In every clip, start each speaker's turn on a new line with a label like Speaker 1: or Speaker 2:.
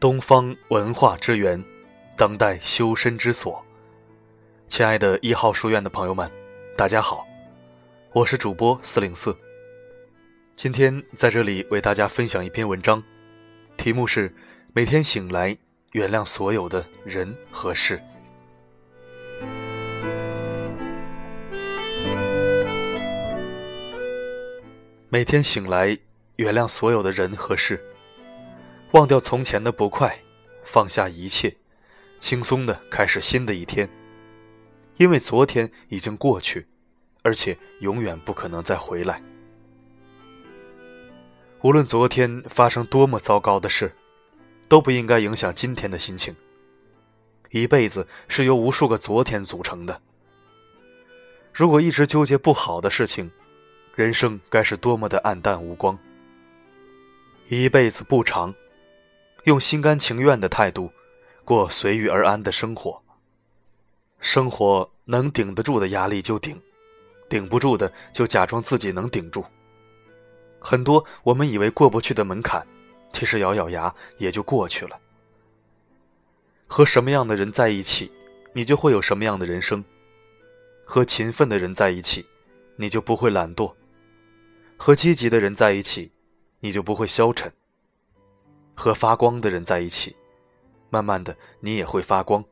Speaker 1: 东方文化之源，当代修身之所。亲爱的一号书院的朋友们，大家好，我是主播四零四。今天在这里为大家分享一篇文章，题目是“每天醒来，原谅所有的人和事”。每天醒来，原谅所有的人和事，忘掉从前的不快，放下一切，轻松的开始新的一天。因为昨天已经过去，而且永远不可能再回来。无论昨天发生多么糟糕的事，都不应该影响今天的心情。一辈子是由无数个昨天组成的。如果一直纠结不好的事情，人生该是多么的暗淡无光。一辈子不长，用心甘情愿的态度，过随遇而安的生活。生活能顶得住的压力就顶，顶不住的就假装自己能顶住。很多我们以为过不去的门槛，其实咬咬牙也就过去了。和什么样的人在一起，你就会有什么样的人生。和勤奋的人在一起，你就不会懒惰。和积极的人在一起，你就不会消沉；和发光的人在一起，慢慢的你也会发光。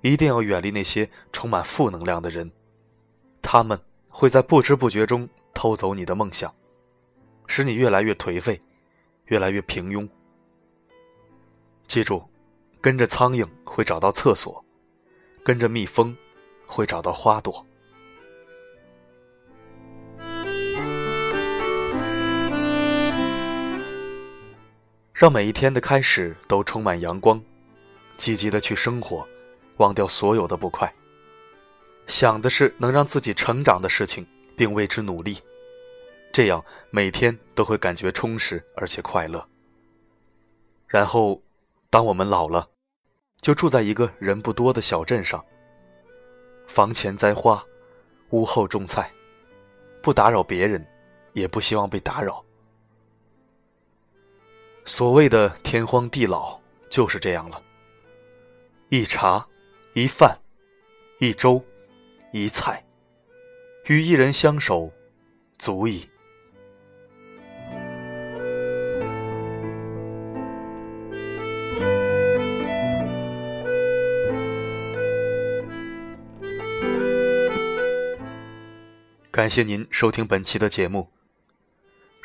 Speaker 1: 一定要远离那些充满负能量的人，他们会在不知不觉中偷走你的梦想，使你越来越颓废，越来越平庸。记住，跟着苍蝇会找到厕所，跟着蜜蜂会找到花朵。让每一天的开始都充满阳光，积极的去生活，忘掉所有的不快。想的是能让自己成长的事情，并为之努力，这样每天都会感觉充实而且快乐。然后，当我们老了，就住在一个人不多的小镇上，房前栽花，屋后种菜，不打扰别人，也不希望被打扰。所谓的天荒地老就是这样了。一茶，一饭，一粥，一菜，与一人相守，足矣。感谢您收听本期的节目。